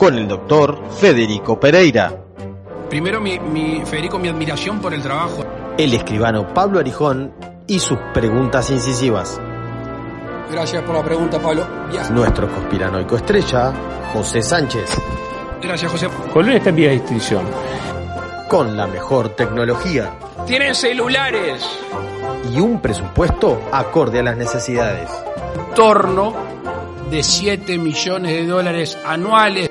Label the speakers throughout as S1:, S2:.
S1: Con el doctor Federico Pereira,
S2: Primero, mi, mi- Federico, mi admiración por el trabajo.
S1: el escribano Pablo Arijón y sus preguntas incisivas.
S2: Gracias por la pregunta, Pablo. Ya.
S1: Nuestro conspiranoico estrella, José Sánchez,
S2: Gracias, José.
S3: Colón está en vía de extinción.
S1: con la mejor tecnología
S2: Tienen celulares.
S1: y un presupuesto acorde a las necesidades.
S2: Torno de 7 millones de dólares anuales.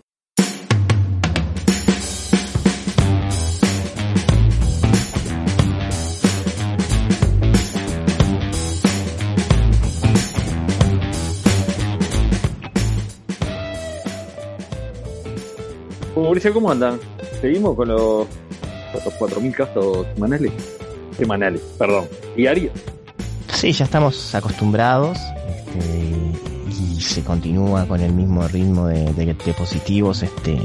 S4: Mauricio, ¿cómo andan? Seguimos con los, los 4.000 casos semanales. Semanales, perdón. Diarios.
S5: Sí, ya estamos acostumbrados este, y se continúa con el mismo ritmo de positivos este,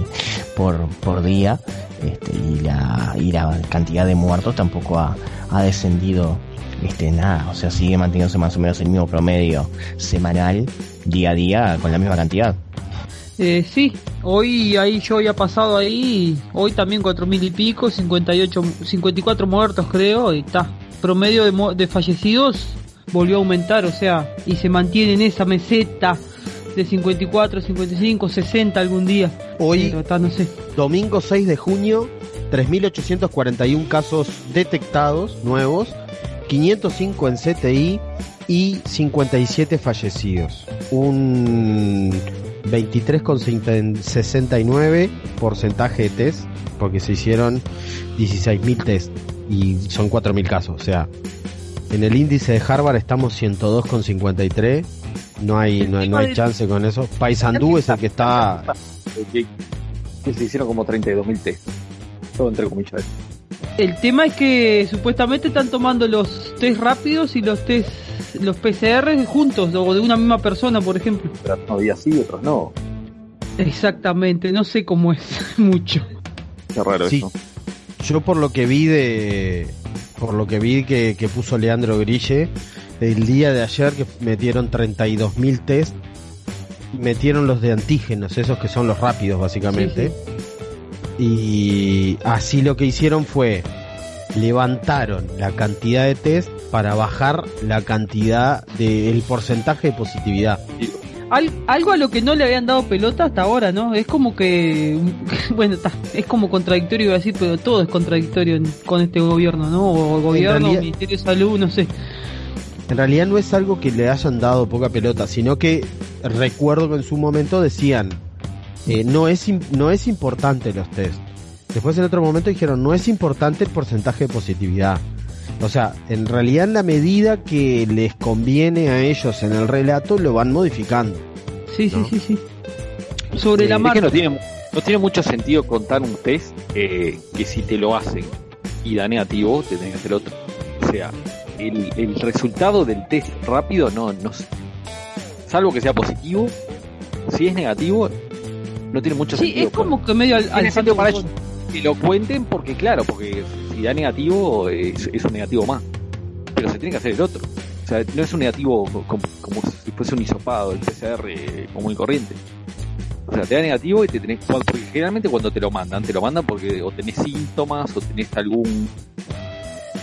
S5: por, por día este, y, la, y la cantidad de muertos tampoco ha, ha descendido este, nada, o sea, sigue manteniéndose más o menos el mismo promedio semanal, día a día, con la misma cantidad.
S6: Eh, sí, hoy ahí yo había pasado ahí, hoy también cuatro mil y pico, 58, 54 muertos creo, y está. Promedio de, de fallecidos volvió a aumentar, o sea, y se mantiene en esa meseta de 54, 55, 60 algún día.
S1: Hoy,
S6: está, no sé.
S1: domingo 6 de junio, 3.841 casos detectados nuevos, 505 en CTI y 57 fallecidos. Un 23,69 porcentaje de test, porque se hicieron 16.000 test y son 4.000 casos. O sea, en el índice de Harvard estamos 102,53. No hay, no, hay- no hay chance con eso. Paysandú es el que está
S4: Que, que se hicieron como 32.000 test. Todo entre comillas.
S6: El tema es que supuestamente están tomando los test rápidos y los test, los PCR juntos, o de una misma persona, por ejemplo.
S4: Pero no días sí, otros no.
S6: Exactamente, no sé cómo es mucho.
S4: Qué raro
S1: Sí.
S4: eso.
S1: Yo por lo que vi de por lo que vi que, que puso Leandro Grille el día de ayer que metieron 32.000 test metieron los de antígenos esos que son los rápidos básicamente y así lo que hicieron fue levantaron la cantidad de test para bajar la cantidad del porcentaje de positividad
S6: Al- algo a lo que no le habían dado pelota hasta ahora, ¿no? Es como que, bueno, está, es como contradictorio iba a decir, pero todo es contradictorio con este gobierno, ¿no? O gobierno,
S1: realidad-
S6: Ministerio de Salud, no sé.
S1: En realidad no es algo que le hayan dado poca pelota, sino que recuerdo que en su momento decían, eh, no, es, no es importante los test. Después en otro momento dijeron, no es importante el porcentaje de positividad. O sea, en realidad en la medida que les conviene a ellos en el relato, lo van modificando.
S6: Sí, sí,
S1: No.
S6: sí, sí. Sobre
S4: Eh,
S6: la
S4: es
S6: marcha.
S4: que no tiene, no tiene mucho sentido contar un test eh, que si te lo hacen y da negativo, te tenés que hacer otro. O sea, el, el resultado del test rápido no, no s- salvo que sea positivo, si es negativo, no tiene mucho
S6: Sí,
S4: sentido.
S6: es como que medio al, al
S4: para. Que lo cuenten porque claro, porque si da negativo es, un negativo más. Pero se tiene que hacer el otro. O sea, no es un negativo como, como si fuese un hisopado, el PCR eh, común y corriente. O sea, te da negativo y te tenés porque generalmente cuando te lo mandan, te lo mandan porque o tenés síntomas o tenés algún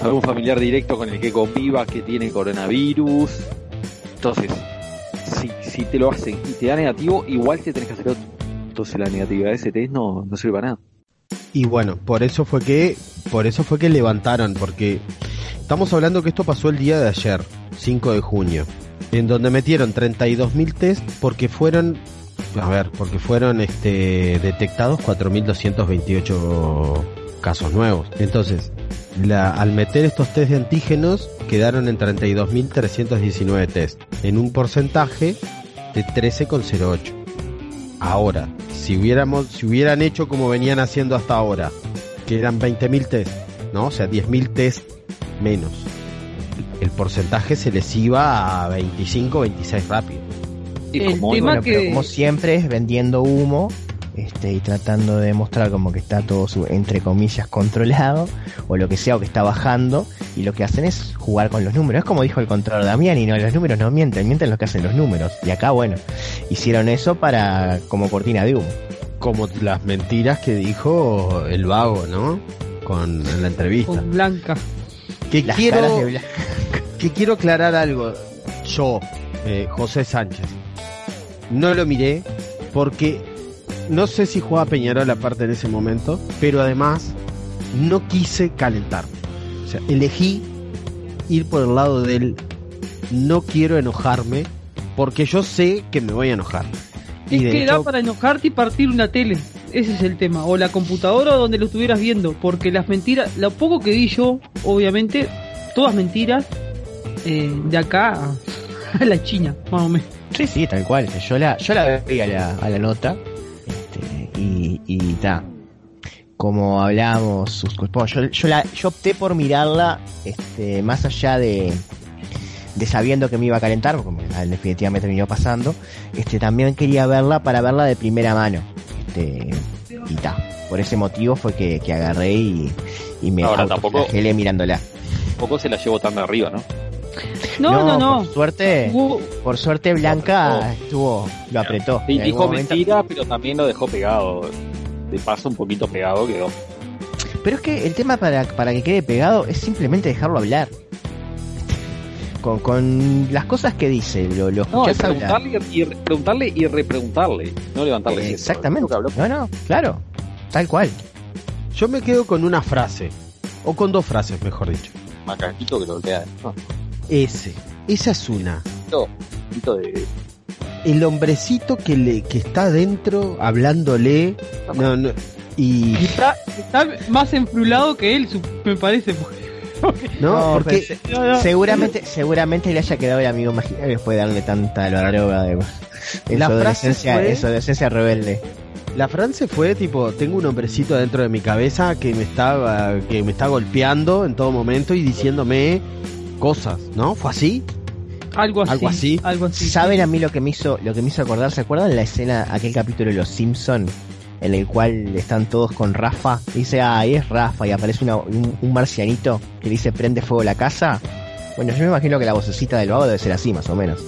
S4: algún familiar directo con el que convivas que tiene coronavirus. Entonces, si, si te lo hacen y te da negativo, igual te tenés que hacer otro. Entonces la negatividad de ese test no, no sirve para nada.
S1: Y bueno, por eso fue que, por eso fue que levantaron, porque estamos hablando que esto pasó el día de ayer, 5 de junio, en donde metieron 32.000 test porque fueron, a ver, porque fueron este, detectados 4.228 casos nuevos. Entonces, la, al meter estos test de antígenos, quedaron en 32.319 test, en un porcentaje de 13,08. Ahora, si hubiéramos, si hubieran hecho como venían haciendo hasta ahora, que eran 20.000 test, ¿no? O sea, 10.000 test menos. El porcentaje se les iba a 25, 26 rápido.
S4: Y
S6: El
S4: como
S6: tema
S5: Bueno, pero
S6: que-
S5: como siempre es vendiendo humo este, y tratando de demostrar como que está todo su, entre comillas controlado o lo que sea o que está bajando y lo que hacen es jugar con los números. Es como dijo el controlador Damián y no, los números no mienten, mienten los que hacen los números. Y acá, bueno, hicieron eso para como cortina de humo.
S1: Como las mentiras que dijo el vago, ¿no? Con en la entrevista.
S6: Con Blanca.
S1: Que
S5: Las
S1: quiero,
S5: caras de Blanca.
S1: que quiero aclarar algo. Yo, eh, José Sánchez, no lo miré porque no sé si jugaba Peñarol aparte en ese momento, pero además no quise calentarme. O sea, elegí ir por el lado del no quiero enojarme porque yo sé que me voy a enojar.
S6: Es
S1: Y de
S6: que da para enojarte y partir una tele. Ese es el tema. O la computadora donde lo estuvieras viendo. Porque las mentiras, lo poco que vi yo, obviamente, todas mentiras, eh, de acá a, la China, más o menos.
S5: Sí, sí, tal cual. Yo la, yo la vi a la, a la nota y, ta. Como hablábamos, sus, bueno, yo, yo, la, yo opté por mirarla este, más allá de, de sabiendo que me iba a calentar, porque me- definitivamente me terminó pasando. Este, también quería verla para verla de primera mano. Este, y ta. Por ese motivo fue que, que agarré y, y me
S4: Ahora, tampoco-
S5: mirándola.
S4: poco se la llevo tan de arriba, ¿no?
S6: No, no, no.
S5: Por suerte, por suerte Blanca estuvo, lo apretó.
S4: Sí, dijo
S5: momento-
S4: mentira, pero también lo dejó pegado. De paso, un poquito pegado quedó.
S5: Pero es que el tema para, para que quede pegado es simplemente dejarlo hablar. Con, con las cosas que dice, lo, lo
S4: No, es
S5: hablar.
S4: preguntarle y, re- preguntarle y repreguntarle, no levantarle
S5: Eh,
S4: ceso.
S5: exactamente. No, no, claro. Tal cual.
S1: yo me quedo con una frase, o con dos frases, mejor dicho.
S4: Macaquito que lo queda. No,
S1: Ese, esa es una.
S4: de.
S1: El hombrecito que le que está adentro hablándole no, no, y
S6: Está, está más enfrulado que él, su- me parece. porque-
S1: no, porque
S5: se- seguramente, seguramente le haya quedado el amigo imaginario después de darle tanta la droga de, de
S1: La
S5: su
S1: frase
S5: adolescencia,
S1: fue-
S5: de su adolescencia rebelde.
S1: la frase fue tipo tengo un hombrecito adentro de mi cabeza que me está que me está golpeando en todo momento y diciéndome cosas no fue así
S6: Algo así.
S1: Algo así.
S6: Algo así.
S5: ¿Saben a mí lo que me hizo, lo que me hizo acordar? ¿Se acuerdan la escena, aquel capítulo de Los Simpson en el cual están todos con Rafa? Y dice, ah, ahí es Rafa y aparece una- un, un marcianito que dice prende fuego la casa. Bueno, yo me imagino que la vocecita del vago debe ser así, más o menos.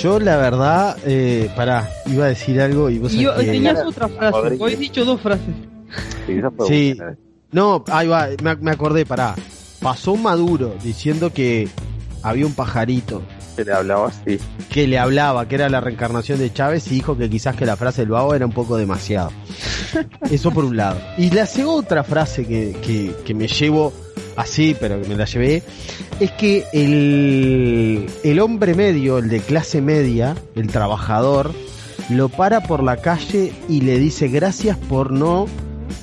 S1: yo la verdad eh, pará iba a decir algo y vos
S6: Y yo,
S1: que-
S6: tenías otra frase. Hoy he dicho dos frases.
S4: Sí,
S1: no ahí va me, me acordé pará pasó Maduro diciendo que había un pajarito
S4: Se le hablaba así.
S1: que le hablaba, que era la reencarnación de Chávez, y dijo que quizás que la frase del vago era un poco demasiado. Eso por un lado. Y la segunda frase que, que, que me llevo así, pero que me la llevé, es que el, el hombre medio, el de clase media, el trabajador, lo para por la calle y le dice gracias por no,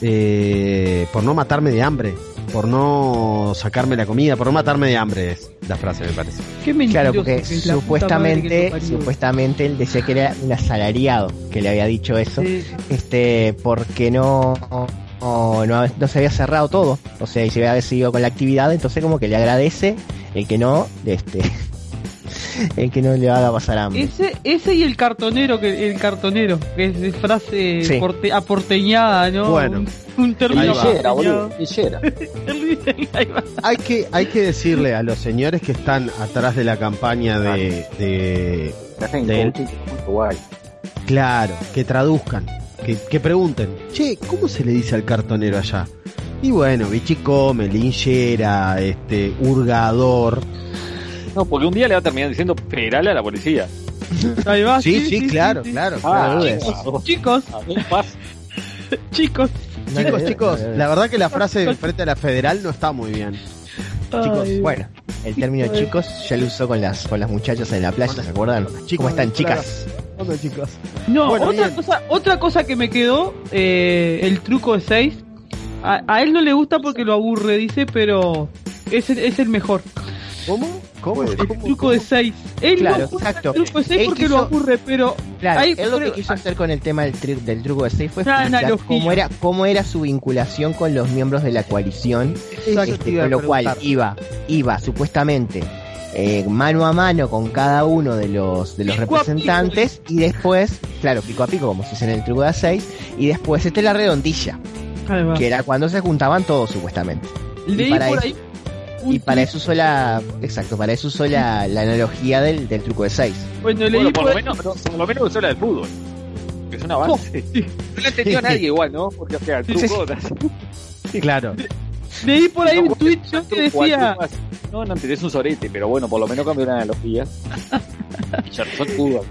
S1: eh, por no matarme de hambre. Por no sacarme la comida, por no matarme de hambre es la frase, me parece.
S6: Qué
S5: Claro, porque supuestamente, supuestamente él decía que era un asalariado que le había dicho eso.
S6: Sí.
S5: este porque no no, no, no se había cerrado todo o sea y se había seguido con la actividad entonces como que le agradece el que no este el que no le haga pasar hambre
S6: Ese, ese y el cartonero, que el cartonero, que es de frase
S5: Sí.
S6: porte- aporteñada, ¿no?
S1: Bueno.
S6: Un, un término
S4: boludo.
S1: Hay que, hay que decirle a los señores que están atrás de la campaña de, de De
S4: guay.
S1: claro, que traduzcan, que, que pregunten, che, ¿cómo se le dice al cartonero allá? Y bueno, bichicome, linchera, este, hurgador.
S4: No, porque un día le va a terminar diciendo federal a la policía.
S6: Ahí va,
S1: Sí, sí, claro,
S6: sí.
S1: claro,
S4: Ah,
S1: claro.
S5: dudes.
S4: chicos,
S6: Chicos,
S4: paz.
S6: chicos,
S1: Chicos,
S5: no.
S1: la verdad que la frase de frente a la federal no está muy bien.
S5: Chicos,
S6: Ay,
S5: bueno, el término chicos ya lo usó con las con las muchachas en la playa, ¿se acuerdan?
S1: Chicos,
S5: ¿Cómo están, chicas?
S1: Chicos.
S6: No,
S1: Bueno,
S6: otra
S1: bien.
S6: cosa, otra cosa que me quedó, eh, el truco de 6. A, a él no le gusta porque lo aburre, dice, pero es, el- es el mejor.
S1: ¿Cómo? ¿Cómo?
S6: El
S1: ¿Cómo?
S6: truco de 6. Él
S5: Claro,
S6: no
S5: exacto.
S6: el truco de 6
S5: Él
S6: porque
S5: quiso-
S6: lo aburre, pero
S5: Claro,
S6: Ahí,
S5: él lo que quiso hacer con el tema del, tri- del truco de 6 fue explicar cómo era, cómo era su vinculación con los miembros de la coalición, este, con lo cual iba, iba supuestamente eh, mano a mano con cada uno de los de los
S6: Pico a pico.
S5: representantes y después, claro, pico a pico como se dice en el truco de 6 y después este la redondilla,
S6: Además,
S5: que era cuando se juntaban todos supuestamente.
S6: leí
S5: para
S6: por
S5: eso-
S6: ahí
S5: Y para eso usó la, exacto, para eso usó la, la analogía del, del truco de 6.
S6: Bueno, leí
S4: Bueno, por
S6: por
S4: lo
S6: ahí-
S4: menos, no, por lo menos usó la del fútbol. Que es un avance. No lo entendió nadie igual, ¿no? Porque, o sea, el
S5: Sí,
S4: truco.
S1: Claro.
S6: leí por ahí
S4: No,
S6: un tweet yo que decía.
S4: No, no entendés un sorete, pero bueno, por lo menos cambió una analogía.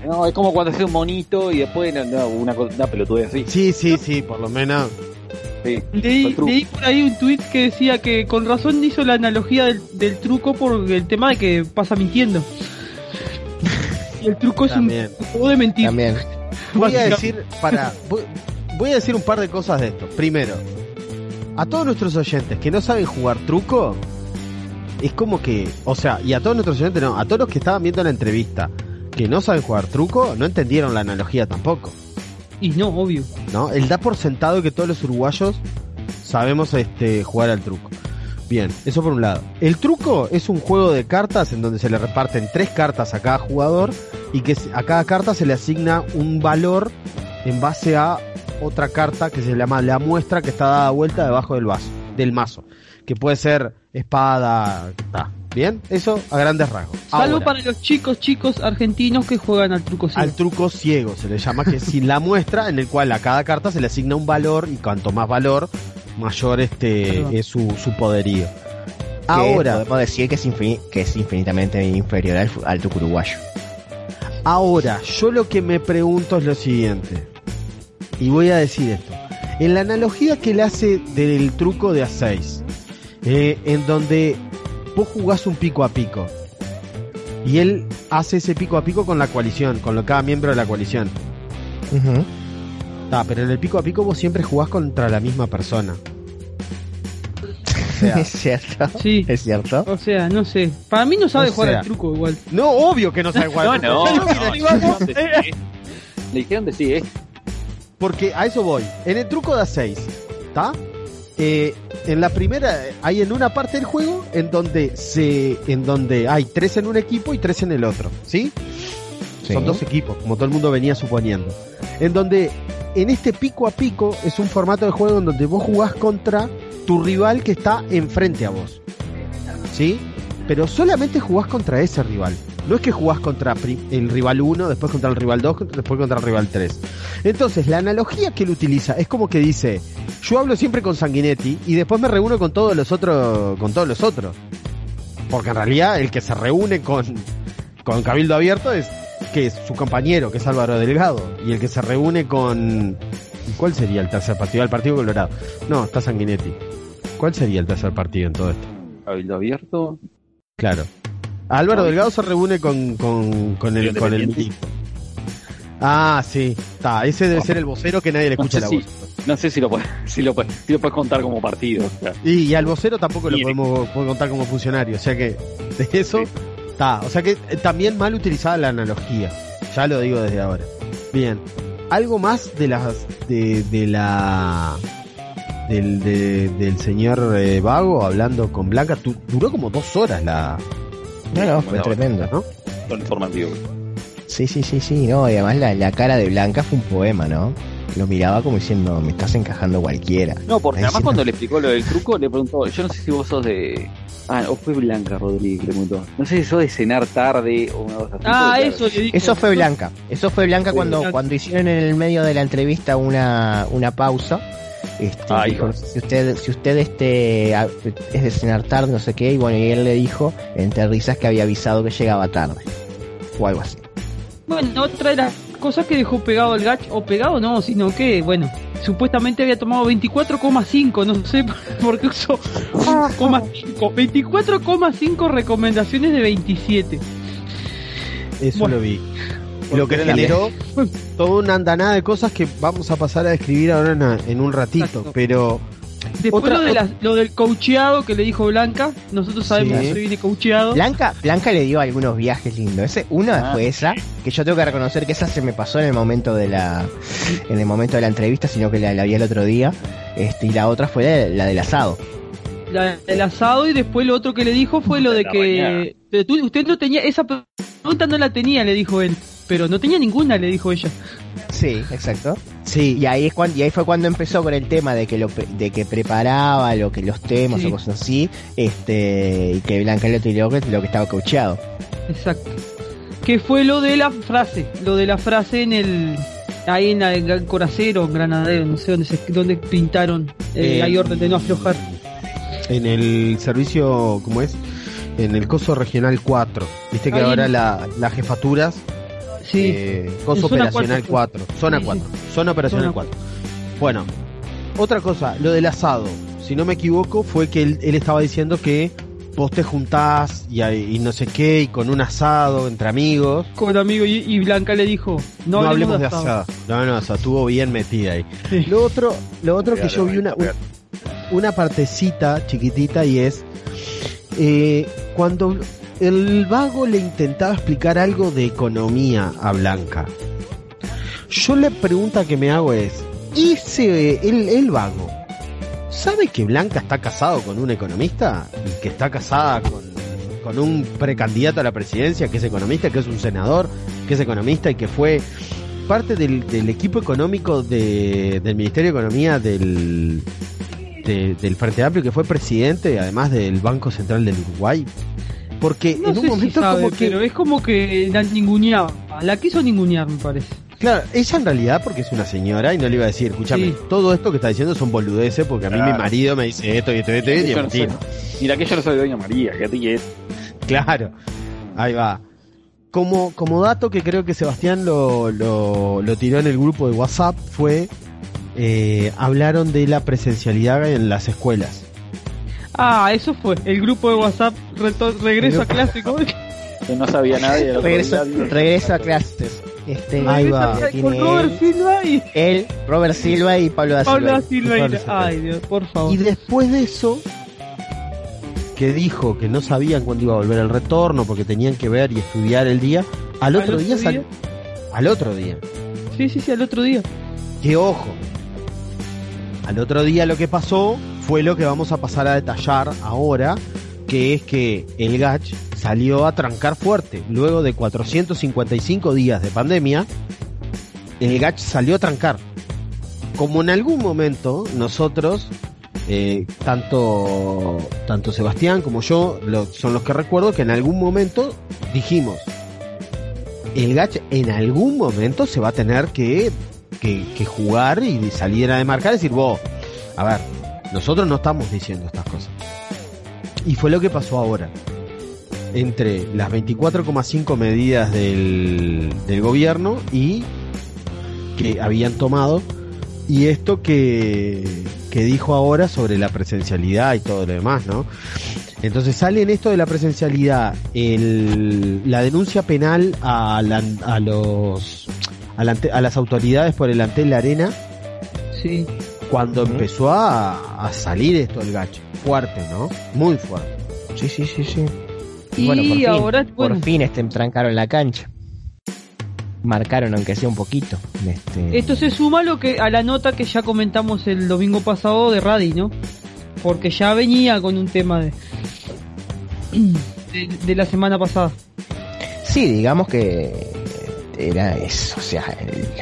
S4: No, es como cuando haces un monito y después no, no, una, una pelotudez así.
S1: Sí, sí, sí, por lo menos.
S4: Sí.
S6: leí, leí por ahí un tweet que decía que con razón hizo la analogía del, del truco por el tema de que pasa mintiendo. Y el truco es un juego de mentir.
S5: También.
S1: Voy a decir, para, voy, voy a decir un par de cosas de esto. Primero, a todos nuestros oyentes que no saben jugar truco, es como que, o sea, y a todos nuestros oyentes no, a todos los que estaban viendo la entrevista que no saben jugar truco, no entendieron la analogía tampoco,
S6: Y no, obvio.
S1: ¿no? Él da por sentado que todos los uruguayos sabemos este jugar al truco. Bien, eso por un lado. El truco es un juego de cartas en donde se le reparten tres cartas a cada jugador y que a cada carta se le asigna un valor en base a otra carta que se llama la muestra que está dada vuelta debajo del vaso, del mazo, que puede ser espada, ta. Bien, eso a grandes rasgos.
S6: Salvo
S1: Ahora,
S6: para los chicos, chicos argentinos que juegan al truco ciego.
S1: al truco ciego se le llama que es sin la muestra en el cual a cada carta se le asigna un valor y cuanto más valor mayor este es su, su poderío ahora
S5: podemos decir que es, que es infinitamente inferior al, al truco uruguayo.
S1: ahora yo lo que me pregunto es lo siguiente y voy a decir esto en la analogía que le hace del truco de A6 eh, en donde vos jugás un pico a pico y él hace ese pico a pico con la coalición con lo, cada miembro de la coalición
S5: Ujú.
S1: Ah, pero en el pico a pico vos siempre jugás contra la misma persona. O sea,
S5: es cierto.
S6: Sí.
S5: Es cierto.
S6: O sea, no sé. Para mí no sabe
S1: O
S6: jugar
S1: sea.
S6: al truco igual.
S1: no, obvio que no sabe jugar.
S4: No,
S1: al
S4: no,
S1: truco.
S4: no, le dijeron de sí, eh. Le dijeron de sí, ¿eh?
S1: Porque a eso voy. En el truco de A6, ¿está? Eh, en la primera, hay en una parte del juego en donde se, en donde hay tres en un equipo y tres en el otro, ¿sí?
S5: Sí.
S1: Son dos equipos, como todo el mundo venía suponiendo. En donde, en este pico a pico, es un formato de juego en donde vos jugás contra tu rival que está enfrente a vos. ¿Sí? Pero solamente jugás contra ese rival. No es que jugás contra el rival 1, después contra el rival 2, después contra el rival 3. Entonces, la analogía que él utiliza es como que dice, yo hablo siempre con Sanguinetti y después me reúno con todos los otros, con todos los otros. Porque en realidad el que se reúne con, con Cabildo Abierto es que es su compañero, que es Álvaro Delgado, y el que se reúne con ¿y ¿cuál sería el tercer partido? El Partido Colorado. No, está Sanguinetti. ¿Cuál sería el tercer partido en todo esto?
S4: Cabildo abierto.
S1: Claro. Álvaro Delgado se reúne con, con, con el con el. Ah, sí. Está, ese debe ser el vocero que nadie le escucha
S4: No
S1: la voz.
S4: No sé si lo puedes, si lo puedes, si lo puedes contar como partido. o sea.
S1: Y, y al vocero tampoco lo podemos puedo contar como funcionario, o sea que de eso está, o sea que eh, también mal utilizada la analogía, ya lo digo desde ahora. Bien, algo más de las de, de la del, de- del señor eh, Vago hablando con Blanca, Tu- duró como dos horas la,
S5: No, no, fue
S4: Bueno,
S5: tremendo.
S1: ¿no?
S4: Son informativos.
S5: Sí, sí, sí, sí, no, y además la, la cara de Blanca fue un poema, ¿no? Lo miraba como diciendo, me estás encajando cualquiera.
S4: No, porque además cuando le explicó lo del truco, le preguntó, yo no sé si vos sos de... Ah, o fue Blanca Rodríguez, le preguntó. No sé si sos de cenar tarde o una cosa así.
S6: Ah, eso le dijo.
S5: Eso fue Blanca, eso fue Blanca cuando,
S6: Blanca.
S5: cuando hicieron en el medio de la entrevista una, una pausa. Este,
S4: Ah,
S5: dijo,
S4: hijo.
S5: si usted, si usted este, a- es de cenar tarde, no sé qué, y bueno, y él le dijo, entre risas, que había avisado que llegaba tarde. O algo así.
S6: Bueno, otra de las cosas que dejó pegado el gacho, o pegado no, sino que, bueno, supuestamente había tomado 24,5, no sé por qué usó 5, 24,5 recomendaciones de 27.
S1: Eso
S6: Bueno.
S1: lo vi. Lo que generó toda una andanada de cosas que vamos a pasar a describir ahora en, en un ratito,
S6: Exacto.
S1: pero
S6: Después
S1: Otra-
S6: lo, de la- lo del coacheado que le dijo Blanca, nosotros sabemos
S1: Sí.
S6: que se viene coacheado.
S5: Blanca, Blanca le dio algunos viajes lindos. Ese, una
S4: Ah.
S5: fue esa, que yo tengo que reconocer que esa se me pasó en el momento de la, en el momento de la entrevista, sino que la, la vi el otro día. Este, y la otra fue la, la del asado.
S6: la- el asado y después lo otro que le dijo fue lo de
S4: La
S6: que pero tú- usted no tenía esa pregunta no la tenía le dijo él pero no tenía ninguna le dijo ella
S5: Sí, exacto.
S1: sí,
S5: Y ahí es cuando, y ahí fue cuando empezó con el tema de que lo de que preparaba lo que los temas
S6: Sí.
S5: o cosas así, este, y que Blanca le tiró que lo que estaba coacheado.
S6: exacto que fue lo de la frase lo de la frase en el ahí en el Coracero Granadero no sé dónde se, dónde pintaron eh,
S1: Eh,
S6: hay orden de no aflojar
S1: en el servicio, ¿cómo es? En el coso regional 4. Viste que
S6: Ahí
S1: ahora
S6: en-
S1: la- las jefaturas,
S6: sí
S1: eh, coso
S6: En zona
S1: operacional 4,
S6: 4,
S1: zona
S6: Sí,
S1: 4, zona operacional
S6: Zona
S1: 4. Bueno, otra cosa, lo del asado, si no me equivoco, fue que él, él estaba diciendo que vos te juntás y, no sé qué, y con un asado entre amigos.
S6: con el amigo y, y Blanca le dijo no,
S1: No, hablemos de
S6: asado".
S1: asado. No, no, o sea, estuvo bien metida ahí.
S6: Sí.
S1: Lo otro, lo otro que yo vi una, un- una partecita chiquitita y es eh, cuando el vago le intentaba explicar algo de economía a Blanca. Yo la pregunta que me hago es, ese el, el vago sabe que Blanca está casado con un economista y que está casada con, con un precandidato a la presidencia que es economista, que es un senador, que es economista y que fue parte del, del equipo económico de- del Ministerio de Economía del, de- del Frente Amplio, que fue presidente además del Banco Central del Uruguay. Porque
S6: no
S1: en
S6: sé
S1: un momento
S6: si sabe,
S1: como que...
S6: pero es como que la ninguneaba la quiso ningunear me parece
S1: Claro, ella en realidad porque es una señora y no le iba a decir, escúchame,
S6: Sí.
S1: todo esto que está diciendo son boludeces porque a mí mi marido me dice esto y esto y esto y esto.
S4: Mira que yo no soy Doña María, fíjate que es.
S1: Claro, ahí va. Como, como dato que creo que Sebastián lo, lo, lo tiró en el grupo de WhatsApp fue, eh, hablaron de la presencialidad en las escuelas.
S6: Ah, eso fue. El grupo de WhatsApp regreso a
S1: El grupo-
S6: clase. ¿cómo es?
S4: Que no sabía nadie.
S5: Regreso, a clases. Este,
S1: Ahí va.
S6: Con Robert
S5: él,
S6: Silva y
S5: él, Robert Silva y Pablo da
S6: Pablo
S5: Silva.
S6: da Silva. y-
S1: Pablo Silva.
S6: Ay, Dios, por favor.
S1: Y después de eso, que dijo que no sabían cuándo iba a volver el retorno porque tenían que ver y estudiar el día, al otro, día, sal- al otro día.
S6: Sí, sí, sí, al otro día.
S1: Que ojo, al otro día lo que pasó fue lo que vamos a pasar a detallar ahora, que es que el Gach salió a trancar fuerte. Luego de 455 días de pandemia, el Gach salió a trancar. Como en algún momento nosotros, eh, tanto, tanto Sebastián como yo, son los que recuerdo que en algún momento dijimos, el Gach en algún momento se va a tener que que, que jugar y salir a demarcar y decir, vos, a ver, nosotros no estamos diciendo estas cosas. Y fue lo que pasó ahora. Entre las 24,5 medidas del, del gobierno y que habían tomado y esto que, que dijo ahora sobre la presencialidad y todo lo demás, ¿no? Entonces sale en esto de la presencialidad el, la denuncia penal a, la- a los a, la a las autoridades por el Antel La Arena
S6: Sí.
S1: Cuando empezó a, a salir esto del gacho. Fuerte, ¿no? Muy fuerte.
S5: Sí, sí, sí, sí.
S6: Y
S5: bueno, por fin,
S6: ahora,
S5: por fin este, trancaron la cancha. Marcaron aunque sea un poquito. Este,
S6: esto se suma a, lo que, a la nota que ya comentamos el domingo pasado de Radi, ¿no? Porque ya venía con un tema de, de, de la semana pasada.
S5: Sí, digamos que era eso, o sea,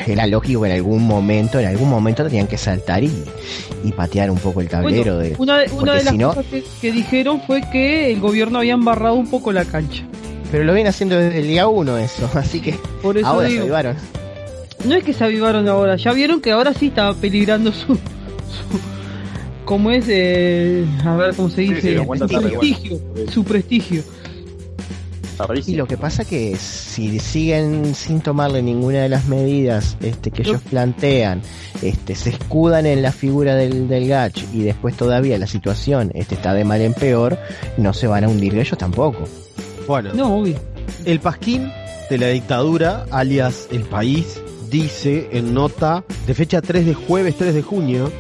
S5: era lógico que en algún momento, en algún momento tenían que saltar y, y patear un poco el tablero
S6: Bueno,
S5: de
S6: una de, una
S5: porque
S6: de las
S5: si no-
S6: cosas que, que dijeron fue que el gobierno había embarrado un poco la cancha.
S5: pero lo vienen haciendo desde el día uno eso, así que
S6: Por eso
S5: ahora se avivaron.
S6: no es que se avivaron ahora, ya vieron que ahora sí estaba peligrando su, su ¿cómo es? Eh, a ver cómo se dice,
S4: sí, cuenta
S6: su prestigio,
S5: Y lo que pasa que si siguen sin tomarle ninguna de las medidas este, que ellos plantean, este, se escudan en la figura del, del Gach y después todavía la situación este, está de mal en peor, no se van a hundir ellos tampoco.
S1: Bueno,
S6: No, obvio.
S1: el pasquín de la dictadura, alias El País, dice en nota de fecha 3 de jueves 3 de junio,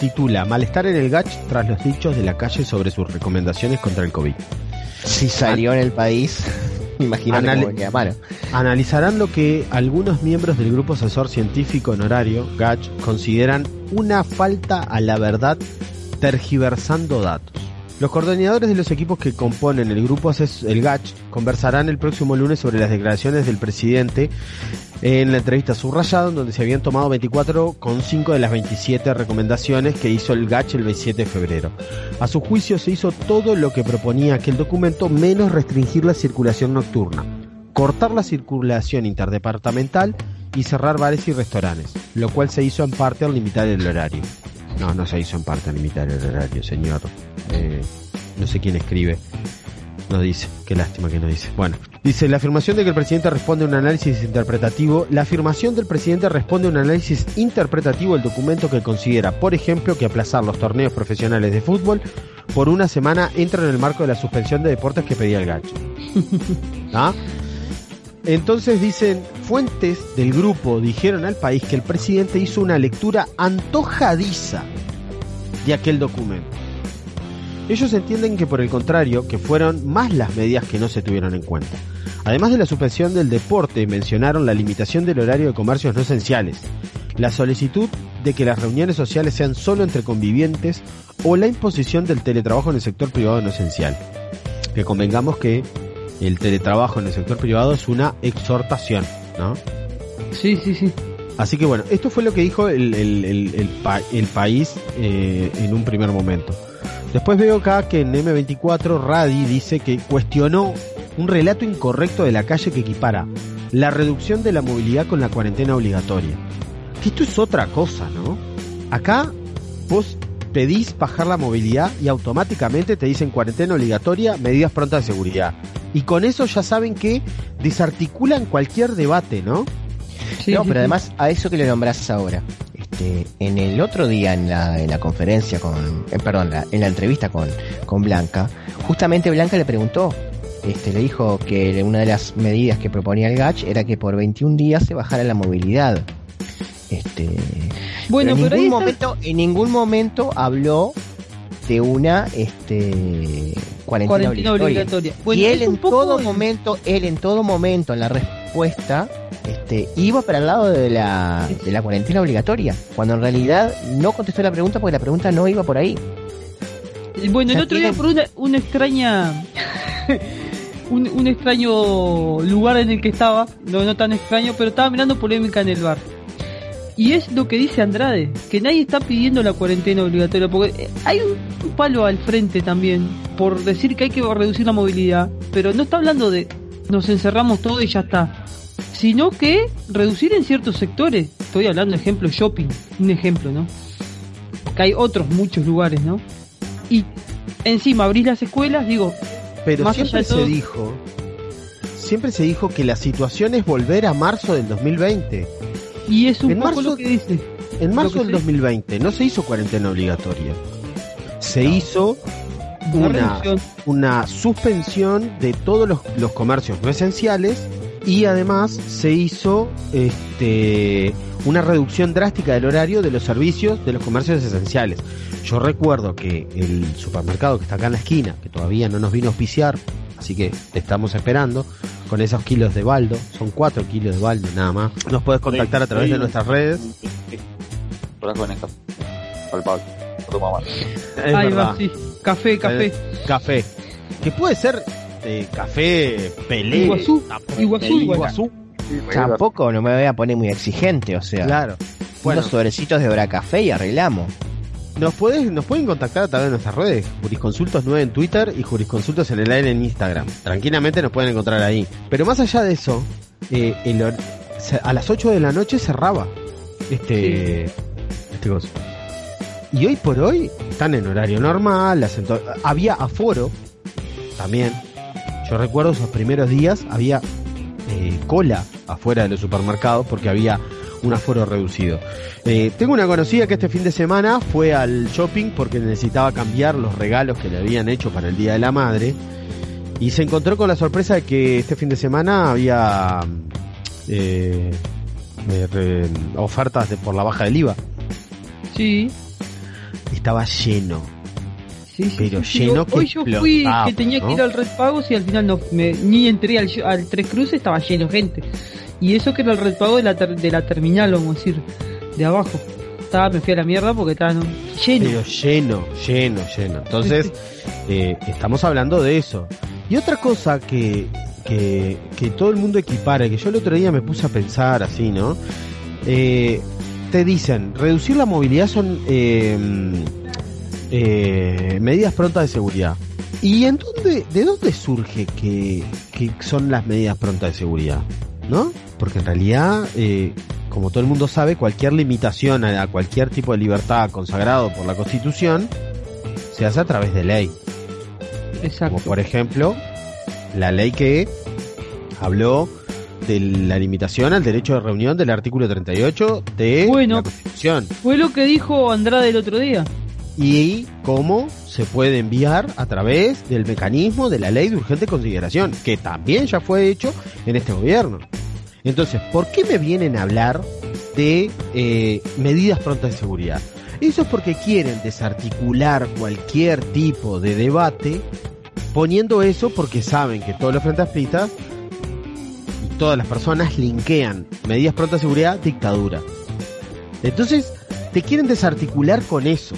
S1: titula Malestar en el Gach tras los dichos de la calle sobre sus recomendaciones contra el COVID.
S5: Si salió en el país, imagínate cómo.
S1: Analizarán lo que algunos miembros del grupo asesor científico honorario, GACH, consideran una falta a la verdad tergiversando datos. Los coordinadores de los equipos que componen el grupo ases- el GACH conversarán el próximo lunes sobre las declaraciones del presidente en la entrevista subrayado, en donde se habían tomado 24,5 de las 27 recomendaciones que hizo el GACH el 27 de febrero. A su juicio se hizo todo lo que proponía aquel documento menos restringir la circulación nocturna cortar la circulación interdepartamental y cerrar bares y restaurantes, lo cual se hizo en parte al limitar el horario. No, no se hizo en parte limitar el horario, señor. Eh, no sé quién escribe. No dice, qué lástima que no dice. Bueno, dice, la afirmación de que el presidente responde a un análisis interpretativo, la afirmación del presidente responde a un análisis interpretativo del documento que considera, por ejemplo, que aplazar los torneos profesionales de fútbol por una semana entra en el marco de la suspensión de deportes que pedía el gacho. ¿Ah? Entonces dicen, fuentes del grupo dijeron al país que el presidente hizo una lectura antojadiza de aquel documento. Ellos entienden que por el contrario, que fueron más las medidas que no se tuvieron en cuenta. Además de la suspensión del deporte, mencionaron la limitación del horario de comercios no esenciales, la solicitud de que las reuniones sociales sean solo entre convivientes o la imposición del teletrabajo en el sector privado no esencial. Que convengamos que el teletrabajo en el sector privado es una exhortación, ¿no?
S6: Sí, sí, sí.
S1: Así que bueno, esto fue lo que dijo el, el- el- el pa- el país eh, en un primer momento. Después veo acá que en M24 Radi dice que cuestionó un relato incorrecto de la calle que equipara la reducción de la movilidad con la cuarentena obligatoria. Que esto es otra cosa, ¿no? Acá vos pedís bajar la movilidad y automáticamente te dicen cuarentena obligatoria, medidas prontas de seguridad. Y con eso ya saben que desarticulan cualquier debate, ¿no?
S6: Sí,
S5: no, pero además a eso que le nombras ahora. Este, en el otro día en la, en la conferencia con, eh, perdón, la- en la entrevista con, con Blanca, justamente Blanca le preguntó, este, le dijo que una de las medidas que proponía el GACH era que por 21 días se bajara la movilidad. Este,
S6: Bueno,
S5: pero en
S6: pero
S5: ningún
S6: está-
S5: momento, en ningún momento habló de una este cuarentena,
S6: cuarentena
S5: obligatoria.
S6: obligatoria. Bueno,
S5: y él en todo momento, él en todo momento en la respuesta, este, iba para el lado de la, de la cuarentena obligatoria, cuando en realidad no contestó la pregunta porque la pregunta no iba por ahí.
S6: Bueno, el otro día por una, una extraña. un, un extraño lugar en el que estaba, no, no tan extraño, pero estaba mirando polémica en el bar. Y es lo que dice Andrade, que nadie está pidiendo la cuarentena obligatoria, porque eh, hay un, palo al frente también por decir que hay que reducir la movilidad, pero no está hablando de nos encerramos todo y ya está, sino que reducir en ciertos sectores. Estoy hablando, ejemplo, shopping, un ejemplo, ¿no? Que hay otros muchos lugares, ¿no? Y encima abrís las escuelas, digo,
S1: Pero
S6: Más
S1: siempre
S6: allá de
S1: se dijo, siempre se dijo que la situación es volver a marzo del 2020.
S6: Y es un
S1: En
S6: poco
S1: marzo-
S6: lo que dice.
S1: En marzo del
S6: sí.
S1: 2020 no se hizo cuarentena obligatoria. Se hizo
S6: Una
S1: una,
S6: reducción.
S1: una suspensión de todos los, los comercios no esenciales y además se hizo este, una reducción drástica del horario de los servicios de los comercios esenciales. Yo recuerdo que el supermercado que está acá en la esquina, que todavía no nos vino a auspiciar, así que te estamos esperando, con esos kilos de baldo, son 4 kilos de baldo nada más. Nos puedes contactar a través de nuestras redes.
S6: Ahí va, sí. Café, café.
S1: Café. Que puede ser eh, café Pelé.
S6: Iguazú, Iguazú,
S1: Iguazú.
S5: Tampoco no me voy a poner muy exigente, o sea,
S1: Claro. Bueno,
S5: unos sobrecitos de hora café y arreglamos.
S1: Nos, puedes, nos pueden contactar a través de nuestras redes. Jurisconsultos 9 en Twitter y Jurisconsultos en el aire en Instagram. Tranquilamente nos pueden encontrar ahí. Pero más allá de eso, eh, el a las 8 de la noche cerraba este, este gozo. Y hoy por hoy están en horario normal. había aforo también. Yo recuerdo esos primeros días había eh, cola afuera de los supermercados porque había un aforo reducido. Eh, tengo una conocida que este fin de semana fue al shopping porque necesitaba cambiar los regalos que le habían hecho para el Día de la Madre y se encontró con la sorpresa de que este fin de semana había eh, eh, re- ofertas de, por la baja del IVA.
S6: Sí.
S1: Estaba lleno.
S6: Sí, sí,
S1: Pero
S6: sí, sí.
S1: lleno
S6: Hoy
S1: que
S6: yo fui que tenía
S1: ¿no?
S6: que ir al Red Pagos y al final no me, ni entré al, al Tres Cruces, estaba lleno gente. Y eso que era el Red Pago de la, ter- de la terminal, vamos a decir, de abajo. Estaba, me fui a la mierda porque estaba ¿no? lleno.
S1: Pero lleno, lleno, lleno. Entonces, eh, estamos hablando de eso. Y otra cosa que, que, que todo el mundo equipara, que yo el otro día me puse a pensar así, ¿no? Eh, te dicen, reducir la movilidad son eh, eh, medidas prontas de seguridad. ¿Y en dónde, de dónde surge que, que son las medidas prontas de seguridad? ¿No? Porque en realidad, eh, como todo el mundo sabe, cualquier limitación a, a cualquier tipo de libertad consagrado por la Constitución se hace a través de ley.
S6: Exacto.
S1: Como por ejemplo, la ley que habló de la limitación al derecho de reunión del artículo 38 de
S6: Bueno.
S1: la Constitución.
S6: Fue lo que dijo Andrade el otro día.
S1: Y cómo se puede enviar a través del mecanismo de la ley de urgente consideración, que también ya fue hecho en este gobierno. Entonces, ¿por qué me vienen a hablar de eh, medidas prontas de seguridad? Eso es porque quieren desarticular cualquier tipo de debate poniendo eso porque saben que todos los frentes amplistas y todas las personas linkean medidas prontas de seguridad dictadura. Entonces, te quieren desarticular con eso,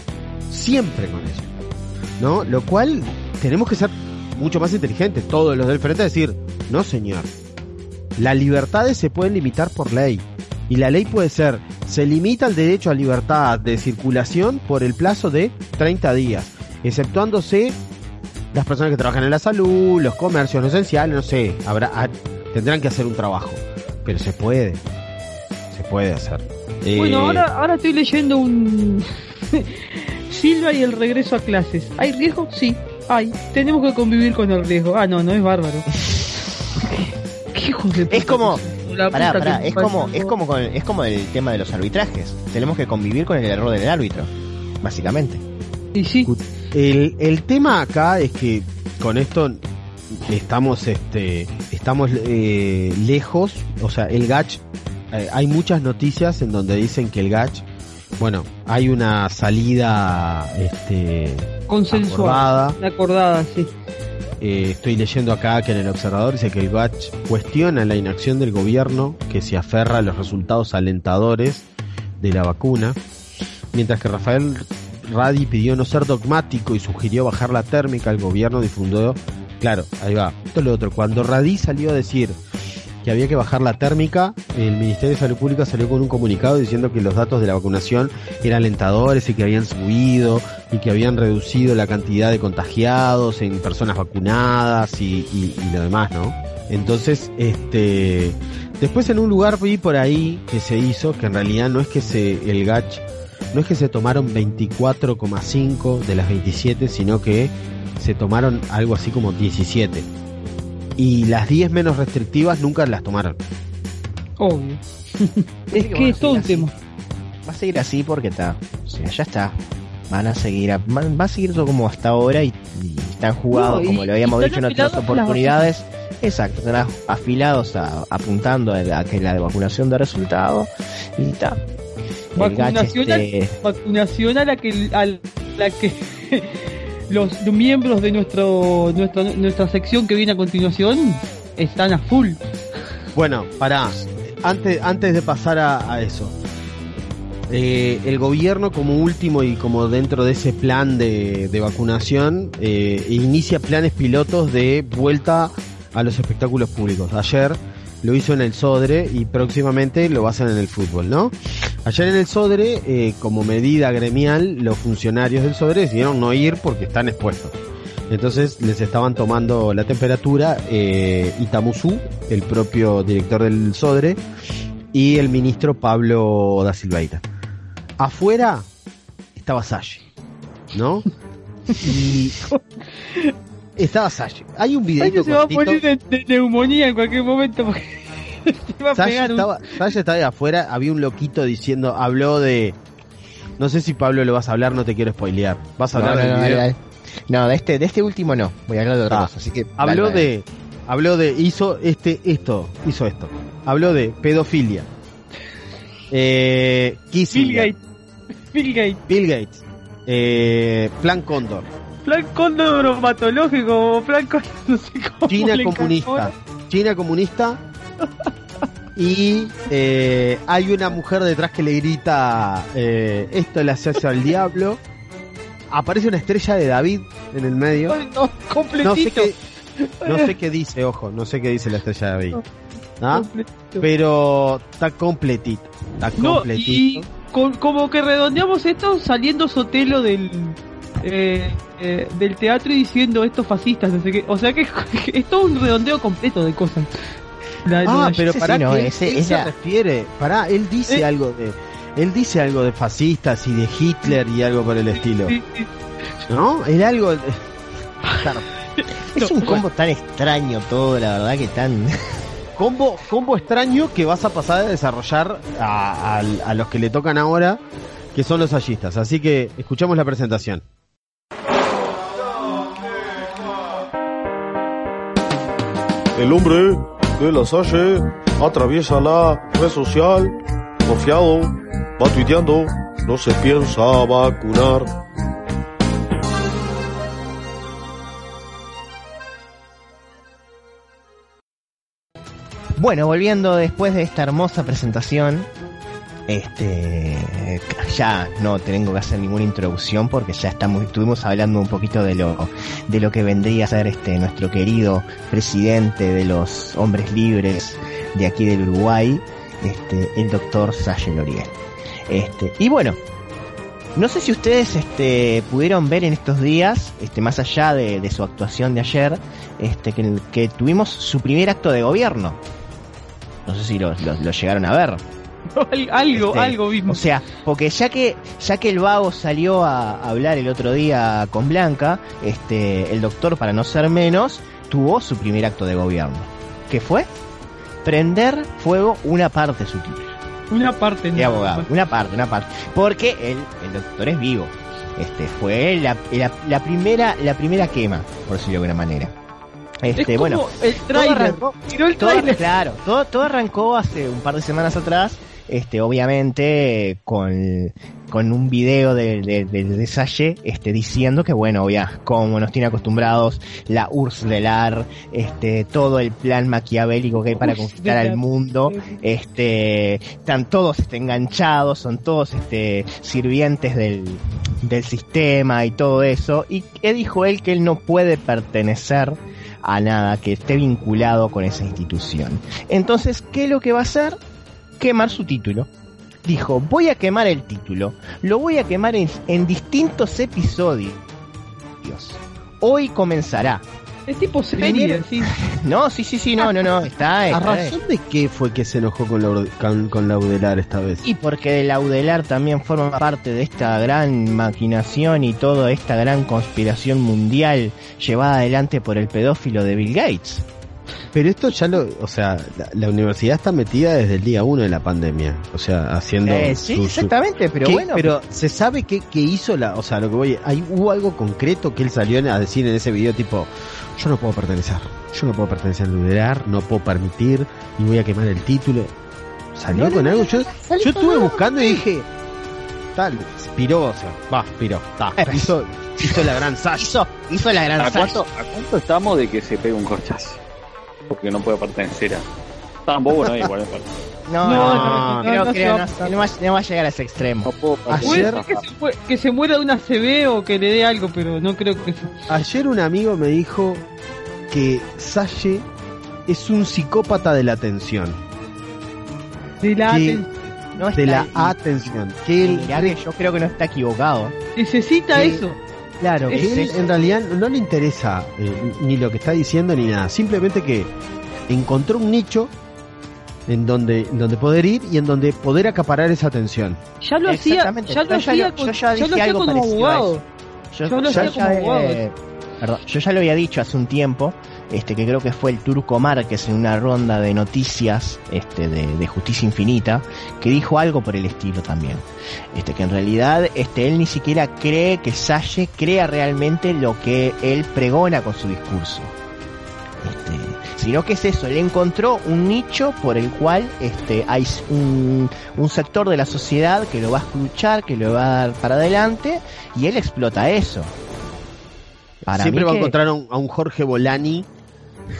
S1: siempre con eso. ¿No? Lo cual tenemos que ser mucho más inteligentes, todos los del frente, a decir, no señor, las libertades se pueden limitar por ley. Y la ley puede ser, se limita el derecho a libertad de circulación por el plazo de 30 días, exceptuándose las personas que trabajan en la salud, los comercios, lo esencial, no sé, habrá, tendrán que hacer un trabajo. Pero se puede, se puede hacer.
S6: Bueno,
S1: Eh,
S6: ahora, ahora estoy leyendo un... Silva y el regreso a clases. ¿Hay riesgo? Sí, hay. Tenemos que convivir con el riesgo. Ah, no, no es bárbaro. ¿Qué hijos de puta
S5: Es como- Pará, pará, es como, es como con, es como el tema de los arbitrajes. Tenemos que convivir con el error del árbitro, básicamente.
S6: Y sí,
S1: El, el tema acá es que con esto estamos este estamos eh, lejos, o sea, el GACH eh, hay muchas noticias en donde dicen que el GACH bueno, hay una salida este
S6: consensual.
S1: acordada.
S6: Acordada, sí.
S1: Eh, estoy leyendo acá que en el observador dice que el GACH cuestiona la inacción del gobierno que se aferra a los resultados alentadores de la vacuna, mientras que Rafael Radi pidió no ser dogmático y sugirió bajar la térmica, el gobierno difundió, claro, ahí va, esto es lo otro, cuando Radi salió a decir había que bajar la térmica, el Ministerio de Salud Pública salió con un comunicado diciendo que los datos de la vacunación eran alentadores y que habían subido y que habían reducido la cantidad de contagiados en personas vacunadas y, y- y lo demás, ¿no? Entonces, este, después en un lugar vi por ahí que se hizo, que en realidad no es que se, el GACH, no es que se tomaron 24,5 de las 27, sino que se tomaron algo así como 17. Y las 10 menos restrictivas nunca las tomaron.
S6: Obvio. es
S5: que
S6: es todo un tema.
S5: Va a seguir así porque está, o sea, ya está. Van a seguir, a- van- va a seguir todo como hasta ahora y, y están jugados,
S6: No,
S5: como lo habíamos dicho en otras oportunidades. Exacto, están af- afilados a- apuntando a, a que la de vacunación de resultado y está.
S6: Vacunación,
S5: este,
S6: vacunación a la que, a la que los miembros de nuestro, nuestra, nuestra sección que viene a continuación están a full.
S1: Bueno, pará. Antes, antes de pasar a, a eso. Eh, el gobierno como último y como dentro de ese plan de, de vacunación eh, inicia planes pilotos de vuelta a los espectáculos públicos. Ayer lo hizo en el Sodre y próximamente lo va a hacer en el fútbol, ¿no? Ayer en el Sodre, eh, como medida gremial, los funcionarios del Sodre decidieron no ir porque están expuestos. Entonces les estaban tomando la temperatura eh, Itamusú, el propio director del Sodre, y el ministro Pablo da Silveira. Afuera estaba Sashi, ¿no? Y estaba Sasha. Hay un videito
S6: que se va a morir de, de neumonía en cualquier momento porque va a
S1: Sasha
S6: pegar un-
S1: estaba, Sasha estaba ahí afuera, había un loquito diciendo, habló de... No sé si Pablo lo vas a hablar, no te quiero spoilear. Vas a hablar
S5: no,
S1: del
S5: no,
S1: video.
S5: No, de este, de este último no. Voy a hablar de otra
S1: Ah,
S5: cosa. Así que
S1: Habló
S5: dale,
S1: de... Habló de... Hizo este, esto, hizo esto. Habló de pedofilia. Eh,
S6: Bill
S1: Kissinger,
S6: Gates. Bill Gates.
S1: Bill Gates. Eh, Plan Cóndor.
S6: Plan cóndor bromatológico, plan cóndor, no sé cómo
S1: China comunista.
S6: encantó.
S1: China comunista. Y eh, hay una mujer detrás que le grita, eh, esto le hace al diablo. Aparece una estrella de David en el medio.
S6: Ay, no,
S1: No sé
S6: completito.
S1: qué, no sé qué dice, ojo, no sé qué dice la estrella de David. ¿Ah?
S6: completito.
S1: Pero está completito. Está
S6: No, y
S1: completito.
S6: con- como que redondeamos esto saliendo Sotelo del eh, eh, del teatro y diciendo estos fascistas, no sé qué. O sea que, es todo un redondeo completo de cosas. La- lo
S1: Ah, pero
S5: ese
S1: para
S5: sí, no,
S1: que
S5: ese-
S1: él
S5: esa-
S1: se refiere, pará, él dice
S6: Eh.
S1: algo de, él dice algo de fascistas y de Hitler y algo por el estilo. ¿no? Era algo, Claro,
S5: Es un combo tan extraño todo, la verdad que tan...
S1: combo, combo extraño que vas a pasar a desarrollar a, a- a los que le tocan ahora, que son los hallistas. Así que escuchamos la presentación.
S7: El hombre de la Salle atraviesa la red social, confiado, va tuiteando, no se piensa vacunar.
S5: Bueno, volviendo después de esta hermosa presentación, este, ya no tengo que hacer ninguna introducción porque ya estamos, estuvimos hablando un poquito de lo, de lo que vendría a ser este nuestro querido presidente de los hombres libres de aquí del Uruguay, este, el doctor Salle Loriel. Este, y bueno, no sé si ustedes este, pudieron ver en estos días, este, más allá de, su actuación de ayer, este, que, que tuvimos su primer acto de gobierno. No sé si lo- lo llegaron a ver.
S6: Al- algo,
S5: Este,
S6: algo
S5: O
S6: vimos.
S5: sea, porque ya que ya que el vago salió a hablar el otro día con Blanca, este, el doctor, para no ser menos, tuvo su primer acto de gobierno. ¿Qué fue? Prender fuego una parte de su título
S6: Una parte.
S5: de
S6: no.
S5: abogado, una parte, una parte, porque el, el doctor es vivo. Este fue la, la, la primera la primera quema, por decirlo de alguna manera.
S6: Es
S5: Este,
S6: como
S5: bueno,
S6: el trailer.
S5: arrancó-
S6: Tiró el
S5: todo,
S6: trailer.
S5: claro, todo, todo arrancó hace un par de semanas atrás, este, obviamente con, con un video de, de, de, de Salle, este, diciendo que bueno, ya, como nos tiene acostumbrados la URSS del AR, este, todo el plan maquiavélico que hay para conquistar
S6: del
S5: al mundo, este, están todos este, enganchados, son todos este, sirvientes del, del sistema y todo eso, y que dijo él que él no puede pertenecer a nada que esté vinculado con esa institución. Entonces, ¿qué es lo que va a hacer? Quemar su título. Dijo, voy a quemar el título, lo voy a quemar en, en distintos episodios. Hoy comenzará.
S6: Es tipo serie,
S5: Primero-
S6: sí.
S5: No, sí, sí, sí, no, no, no, está,
S1: ¿A
S5: está
S1: razón de qué fue que se enojó con, Laud- con, con Laudelar esta vez?
S5: Y porque el Laudelar también forma parte de esta gran maquinación y toda esta gran conspiración mundial llevada adelante por el pedófilo de Bill Gates.
S1: Pero esto ya lo, o sea, la, la universidad está metida desde el día uno de la pandemia, o sea, haciendo...
S5: Eh, sí,
S1: su- su-
S5: exactamente, pero
S1: ¿Qué?
S5: bueno.
S1: pero se sabe qué qué hizo la, o sea, lo que voy, hay hubo algo concreto que él salió a decir en ese video tipo, yo no puedo pertenecer, yo no puedo pertenecer al liderar, no puedo permitir y voy a quemar el título. Salió
S5: No,
S1: con
S5: no,
S1: algo,
S5: no,
S1: yo, yo estuve buscando y dije, tal, piró, o sea, va, piró, ta, hizo, hizo la gran Sash.
S5: hizo, hizo la gran
S4: ¿A cuánto, ¿A cuánto estamos de que se pegue un corchazo? Porque no puede pertenecer a. Tampoco no igual.
S5: No,
S6: No,
S5: no,
S1: no,
S5: no, creo
S6: no
S5: no, va, no va a llegar a ese extremo.
S4: No puedo
S1: Ayer-
S6: Puede ser que se, mue- que se muera de una CB o que le dé algo, pero no creo que.
S1: Ayer un amigo me dijo que Salle es un psicópata de la atención,
S6: De la
S1: Que-
S6: aten-
S5: No
S1: de la atención, que
S5: que yo creo que no está equivocado.
S6: necesita
S1: que-
S6: eso.
S1: Claro, que él en realidad no le interesa eh, ni lo que está diciendo ni nada, simplemente que encontró un nicho en donde, en donde poder ir y en donde poder acaparar esa atención.
S6: Ya lo hacía,
S5: Exactamente.
S6: ya lo
S5: Yo ya
S6: hacía,
S5: yo ya
S6: lo hacía
S5: algo
S6: como abogado.
S5: Yo,
S6: Yo lo hacía como abogado.
S5: eh, Perdón, yo ya lo había dicho hace un tiempo, este, que creo que fue el Turco Márquez en una ronda de noticias este, de, de Justicia Infinita, que dijo algo por el estilo también. Este, que en realidad este, él ni siquiera cree que Salle crea realmente lo que él pregona con su discurso. Este, sino que es eso, él encontró un nicho por el cual este, hay un, un sector de la sociedad que lo va a escuchar, que lo va a dar para adelante, y él explota eso. Para
S1: Siempre va a encontrar a un, a un Jorge Bolani.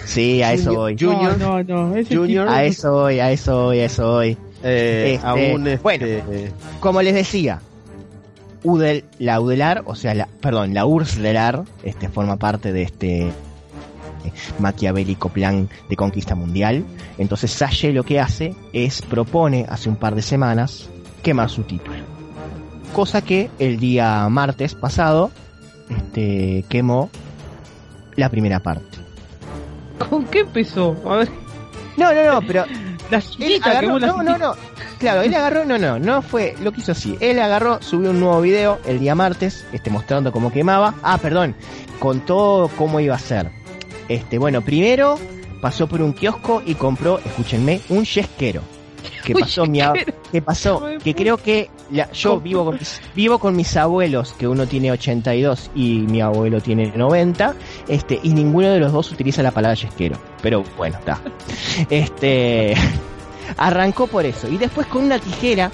S5: Sí, a eso voy.
S1: Junior,
S6: No, no, no. Ese
S1: Junior,
S6: tipo-
S5: A eso voy, a eso voy, a eso voy.
S1: eh,
S5: Este,
S1: a un este,
S5: bueno. Como les decía, Udel, la Udelar, o sea, la, perdón, la Ursdelar, este forma parte de este eh, maquiavélico plan de conquista mundial. Entonces Salle lo que hace es propone hace un par de semanas quemar su título. Cosa que el día martes pasado este quemó la primera parte.
S6: ¿Con qué empezó? A ver,
S5: No, no, no, pero
S6: la
S5: Él agarró, no, no, no. Claro, él agarró, no, no, no fue, lo que hizo así. Él agarró, subió un nuevo video el día martes, este, mostrando cómo quemaba. Ah, perdón, contó cómo iba a ser. Este, bueno, primero pasó por un kiosco y compró, escúchenme, un yesquero. Que pasó mi, ab- que pasó, que creo que yo vivo con, mis, vivo con mis abuelos, que uno tiene 82 y mi abuelo tiene 90, este, y ninguno de los dos utiliza la palabra yesquero. Pero bueno, está. Este, arrancó por eso. Y después con una tijera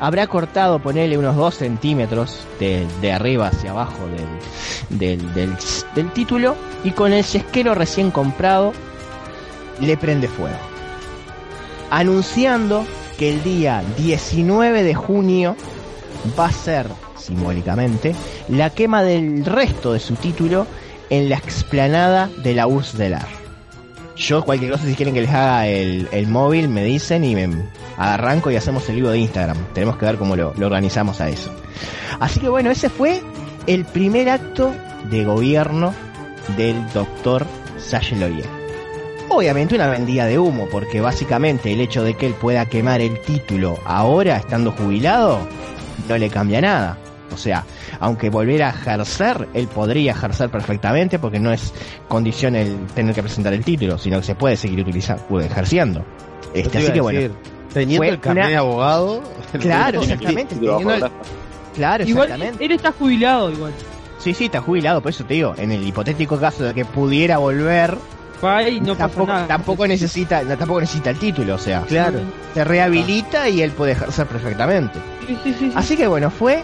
S5: habrá cortado, ponerle unos 2 centímetros de, de arriba hacia abajo del, del, del, del título. Y con el yesquero recién comprado, le prende fuego. Anunciando que el día 19 de junio va a ser, simbólicamente, la quema del resto de su título en la explanada de la URSS del AR. Yo cualquier cosa si quieren que les haga el, el móvil me dicen y me arranco y hacemos el vivo de Instagram. Tenemos que ver cómo lo, organizamos a eso. Así que bueno, ese fue el primer acto de gobierno del doctor Lorier. Obviamente una vendida de humo, porque básicamente el hecho de que él pueda quemar el título ahora estando jubilado no le cambia nada. O sea, aunque volviera a ejercer, él podría ejercer perfectamente porque no es condición el tener que presentar el título, sino que se puede seguir utilizando, ejerciendo. Este, así que bueno,
S1: Teniendo el carnet
S5: una-
S1: de abogado.
S5: claro, exactamente. teniendo el- claro,
S6: Igual
S5: exactamente.
S6: él está jubilado igual.
S5: Sí, sí, está jubilado, por eso te digo, en el hipotético caso de que pudiera volver,
S6: Pasa
S5: tampoco,
S6: nada.
S5: tampoco necesita, tampoco necesita el título, o sea,
S1: Claro.
S5: se rehabilita y él puede ejercer perfectamente.
S6: Sí, sí, sí, sí.
S5: Así que bueno, fue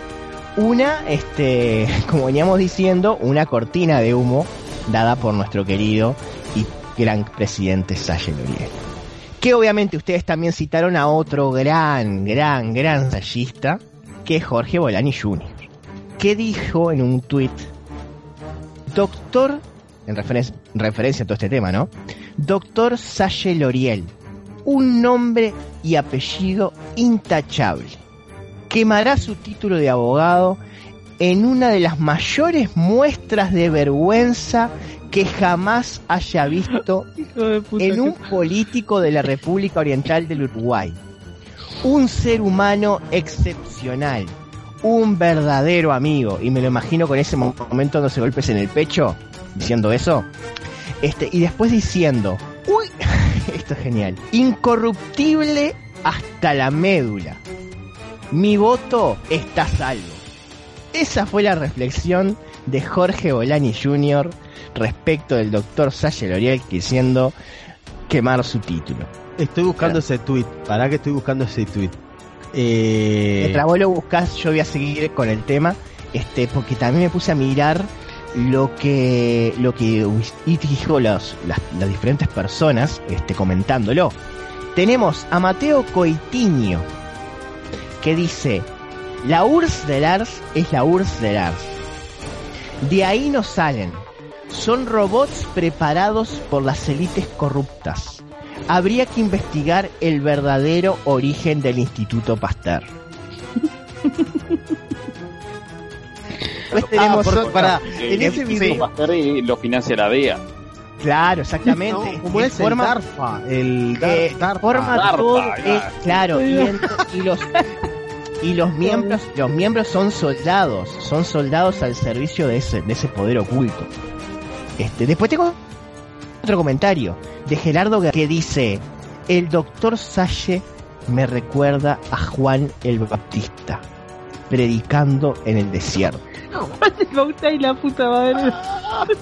S5: una, este, como veníamos diciendo, una cortina de humo dada por nuestro querido y gran presidente Salle Loriel. Que obviamente ustedes también citaron a otro gran, gran, gran sallista, que es Jorge Bolani Jr. Que dijo en un tuit, Doctor, en referen- referencia a todo este tema, ¿no? Doctor Salle Loriel, un nombre y apellido intachable. Quemará su título de abogado en una de las mayores muestras de vergüenza que jamás haya visto en un político de la República Oriental del Uruguay. Un ser humano excepcional, un verdadero amigo, y me lo imagino con ese mo- momento dándose golpes en el pecho, diciendo eso, este, y después diciendo, uy, esto es genial, incorruptible hasta la médula. Mi voto está salvo. Esa fue la reflexión de Jorge Bolani Jr. respecto del doctor Salle Loriel quisiendo quemar su título.
S1: Estoy buscando ese tweet. Pará que estoy buscando ese tweet. Eh,
S5: Mientras vos lo buscas, yo voy a seguir con el tema, este, porque también me puse a mirar lo que lo que dijo las, las diferentes personas este, comentándolo. Tenemos a Mateo Coitiño, que dice, la URSS del ARS es la URSS del ARS. De ahí no salen. Son robots preparados por las élites corruptas. Habría que investigar el verdadero origen del Instituto Pasteur. Después tenemos
S1: por-
S5: otro-
S1: pará,
S4: Eh,
S1: en
S4: el
S1: ese
S4: eh, lo financia la DEA.
S5: Claro, exactamente.
S1: no, como
S5: Y
S1: es el
S5: forma-
S1: DARPA, el Dar-
S5: eh,
S1: DARPA.
S5: forma
S4: DARPA,
S5: todo,
S4: claro.
S5: eh, claro, y, y los Y los miembros, los miembros son soldados, son soldados al servicio de ese, de ese poder oculto. Este, después tengo otro comentario de Gerardo que dice, el doctor Salle me recuerda a Juan el Baptista, predicando en el desierto.
S6: y la puta madre.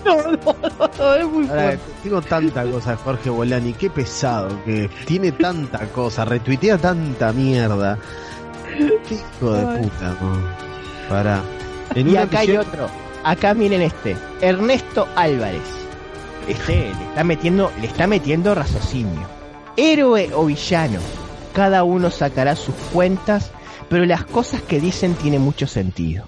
S6: No, no, no, es muy
S1: Ahora, tengo tanta cosa, Jorge Bolani, qué pesado que tiene tanta cosa, retuitea tanta mierda. Qué hijo de puta, no. Para. En
S5: Y acá hay otro. Acá miren este. Ernesto Álvarez. Este le está metiendo, le está metiendo raciocinio. Héroe o villano. Cada uno sacará sus cuentas, pero las cosas que dicen tienen mucho sentido.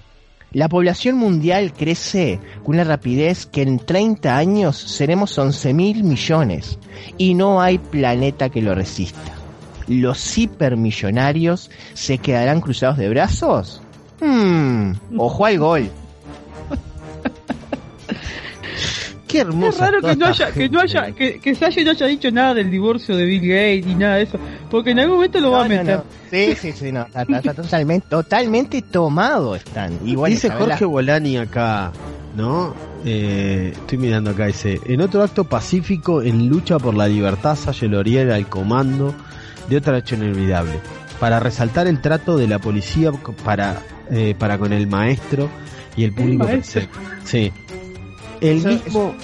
S5: La población mundial crece con una rapidez que en 30 años seremos 11 mil millones y no hay planeta que lo resista. ¿Los hipermillonarios se quedarán cruzados de brazos? Hmm, ojo al gol.
S1: Qué
S6: Es
S1: hermosa.
S6: raro que no haya, que no haya, que, que Salle no haya dicho nada del divorcio de Bill Gates ni nada de eso, porque en algún momento lo va a meter.
S5: no. Sí, sí, sí, no, está, está- totalmente, totalmente tomado están. Igual
S1: Dice
S5: Isabela-
S1: Jorge Bolani acá, ¿no? Eh, estoy mirando acá, dice, en otro acto pacífico en lucha por la libertad, Salle Loriel al comando de otra hecho inolvidable, para resaltar el trato de la policía para, eh, para con el maestro y el público. Sí. El
S5: Eso-
S1: mismo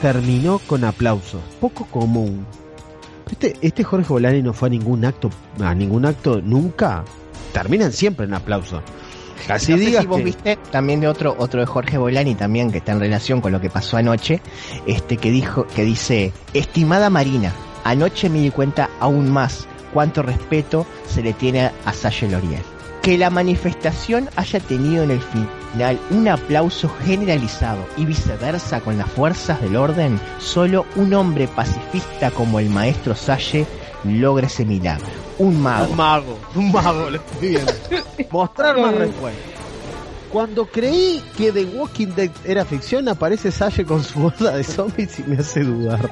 S1: terminó con aplausos, poco común. Este, este Jorge Bolani no fue a ningún acto, a ningún acto nunca. Terminan siempre en aplausos. Así
S5: no
S1: digas
S5: si vos
S1: que-
S5: viste también de otro otro de Jorge Bolani también que está en relación con lo que pasó anoche, este que dijo que dice, "Estimada Marina, anoche me di cuenta aún más cuánto respeto se le tiene a Salle Loriel. Que la manifestación haya tenido en el final un aplauso generalizado y viceversa con las fuerzas del orden, solo un hombre pacifista como el maestro Salle logra ese milagro. Un mago.
S1: Un mago, un mago, lo estoy viendo. Mostrar más recuerdos. Cuando creí que The Walking Dead era ficción, aparece Salle con su horda de zombies y me hace dudar.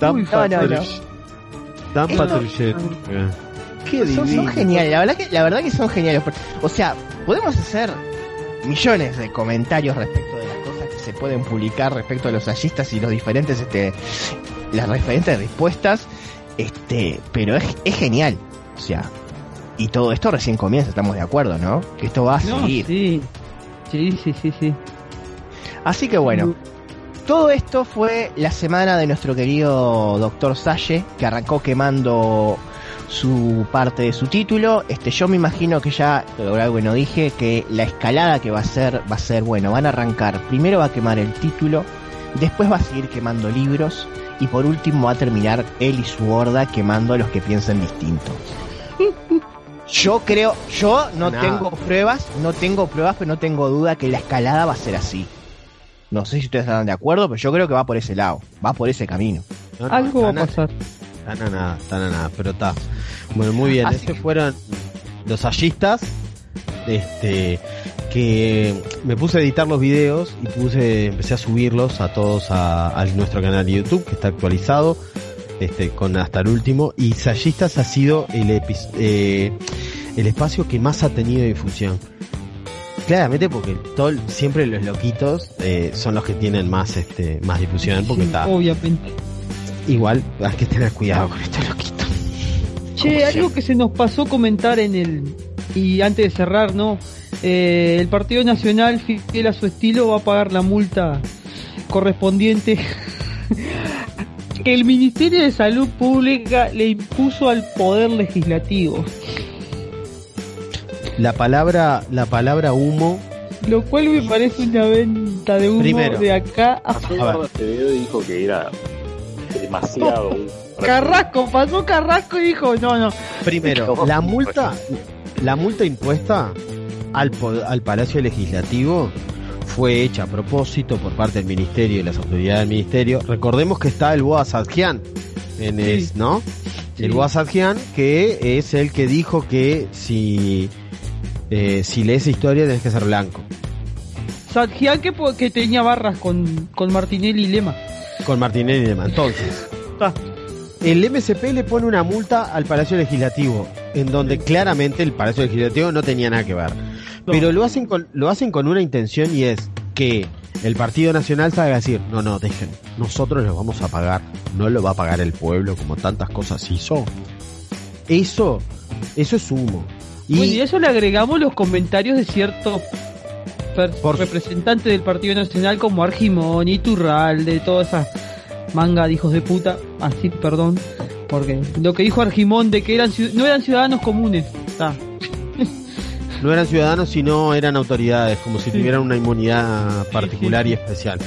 S5: No, no, no. Es-.
S1: Qué
S5: son, son
S1: divino.
S5: geniales, la verdad que la verdad que son geniales. O sea, podemos hacer millones de comentarios respecto de las cosas que se pueden publicar respecto a los hallistas y los diferentes este las diferentes respuestas, este, pero es, es genial. O sea, y todo esto recién comienza, estamos de acuerdo, ¿no? Que esto va a
S6: No,
S5: seguir.
S6: sí. Sí, sí, sí, sí.
S5: Así que bueno, todo esto fue la semana de nuestro querido Doctor Salle, que arrancó quemando su parte de su título. Este, yo me imagino que ya, por algo que no dije, que la escalada que va a ser, va a ser, bueno, van a arrancar, primero va a quemar el título, después va a seguir quemando libros, y por último va a terminar él y su horda quemando a los que piensan distinto. Yo creo, yo no tengo pruebas, no tengo pruebas, pero no tengo duda que la escalada va a ser así. No sé si ustedes están de acuerdo, pero yo creo que va por ese lado, va por ese camino.
S1: No, no,
S6: Algo va a pasar.
S1: Tan a nada, a nada, pero está. Bueno, muy bien.
S5: Así
S1: Estos
S5: que-
S1: fueron los hallistas. Este, que me puse a editar los videos y puse, empecé a subirlos a todos a, a nuestro canal de YouTube, que está actualizado, este, con hasta el último. Y Sallistas ha sido el, epi- eh, el espacio que más ha tenido difusión. Claramente porque todo, siempre los loquitos eh, son los que tienen más este más difusión porque está
S6: Obviamente.
S1: igual hay que tener cuidado con estos loquitos
S6: Che, algo que se nos pasó comentar en el. Y antes de cerrar, ¿no? Eh, el Partido Nacional, fiel a su estilo, va a pagar la multa correspondiente que el Ministerio de Salud Pública le impuso al Poder Legislativo.
S1: La palabra, la palabra humo,
S6: Lo cual me parece una venta de humo
S1: Primero.
S6: de acá a
S1: A ver.
S8: Acevedo dijo que era demasiado.
S6: Carrasco. Pasó Carrasco y dijo: No, no.
S1: primero, la multa, la multa impuesta al, po- al Palacio Legislativo fue hecha a propósito por parte del Ministerio y las autoridades del Ministerio. Recordemos que está el Boa Sadjian, en
S6: Sí.
S1: es, ¿no?
S6: Sí.
S1: El Boa Sadjian, que es el que dijo que si, eh, si lees historia tenés que ser blanco.
S6: Sadjian que, que tenía barras con, con Martinelli y Lema.
S1: Con Martinelli y demás. Entonces,
S6: Ah.
S1: el MSP le pone una multa al Palacio Legislativo, en donde claramente el Palacio Legislativo no tenía nada que ver. Pero lo hacen con, lo hacen con una intención y es que el Partido Nacional salga a decir, no, no, dejen, nosotros los vamos a pagar, no lo va a pagar el pueblo como tantas cosas hizo. Eso, eso es humo. Y,
S6: Bueno, y a eso le agregamos los comentarios de ciertos per-
S1: Por-
S6: representantes del Partido Nacional como Argimón, Iturral, de toda esa manga de hijos de puta. Así, perdón. Porque lo que dijo Argimón de que eran no eran ciudadanos comunes. Está.
S1: no eran ciudadanos, sino eran autoridades, como si tuvieran una inmunidad particular y especial.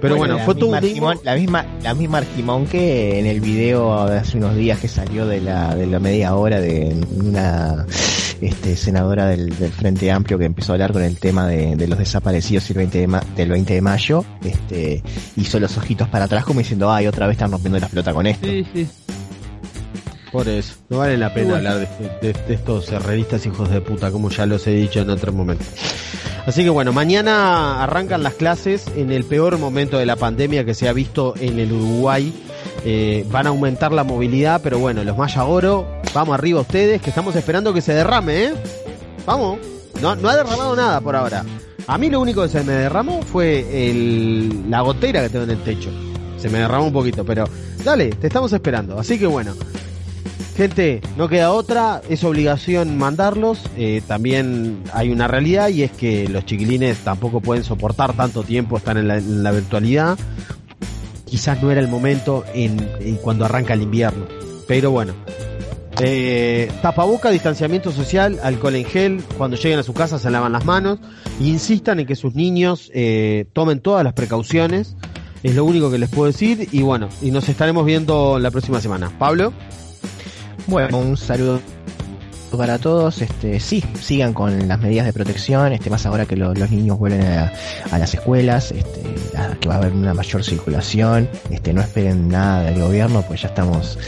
S1: Pero bueno, fue todo un
S5: Argimón- la misma la misma Argimón que en el video de hace unos días que salió de la de la media hora de una este senadora del, del Frente Amplio que empezó a hablar con el tema de, de los desaparecidos el 20 de ma- del 20 de mayo, este hizo los ojitos para atrás como diciendo, "Ay, otra vez están rompiendo la pelota con esto."
S6: Sí, sí.
S1: Por eso, no vale la pena
S6: Bueno.
S1: hablar de, de- de estos herreristas hijos de puta, como ya los he dicho en otro momento. Así que bueno, mañana arrancan las clases en el peor momento de la pandemia que se ha visto en el Uruguay. Eh, van a aumentar la movilidad, pero bueno, los Maya Oro, vamos arriba ustedes, que estamos esperando que se derrame, ¿eh? Vamos, no, no ha derramado nada por ahora. A mí lo único que se me derramó fue el, la gotera que tengo en el techo. Se me derramó un poquito, pero dale, te estamos esperando. Así que bueno, Gente, no queda otra, es obligación mandarlos. eh, también hay una realidad y es que los chiquilines tampoco pueden soportar tanto tiempo estar en la, en la virtualidad. Quizás no era el momento en, cuando arranca el invierno. Pero bueno. Eh, tapaboca, distanciamiento social, alcohol en gel, cuando lleguen a su casa se lavan las manos, insistan en que sus niños eh, tomen todas las precauciones, es lo único que les puedo decir, y bueno, y nos estaremos viendo la próxima semana. Pablo.
S5: Bueno, un saludo para todos. Este, sí, sigan con las medidas de protección, este, más ahora que lo- los niños vuelven a, las escuelas, este, que va a haber una mayor circulación. No esperen nada del gobierno, pues ya estamos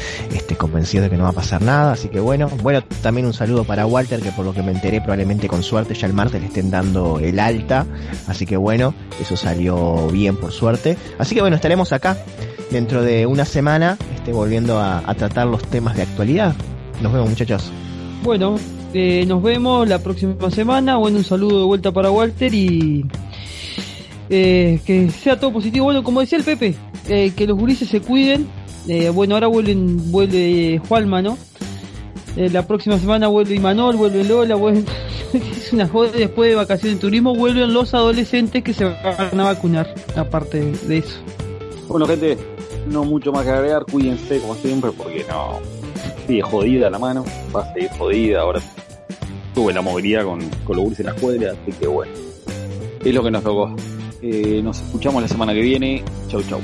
S5: convencidos de que no va a pasar nada. Así que bueno, bueno, también un saludo para Walter, que por lo que me enteré, probablemente con suerte ya el martes le estén dando el alta. Así que bueno, eso salió bien por suerte. Así que bueno, estaremos acá dentro de una semana, volviendo a tratar los temas de actualidad. Nos vemos muchachos.
S6: Bueno, eh, nos vemos la próxima semana. Bueno, un saludo de vuelta para Walter y eh, que sea todo positivo. Bueno, como decía el Pepe, eh, que los gurises se cuiden. Eh, bueno, ahora vuelven, vuelve Juanma, ¿no? Eh, la próxima semana vuelve Imanol, vuelve Lola, vuelve... es una joda. Después de vacaciones de turismo vuelven los adolescentes que se van a vacunar, aparte de eso.
S4: Bueno, gente, no mucho más que agregar. Cuídense como siempre, porque no. Sigue jodida la mano, va a seguir jodida. Ahora tuve la movilidad con, con los en la escuela, así que bueno. Es lo que nos tocó. Eh, nos escuchamos la semana que viene. Chau, chau.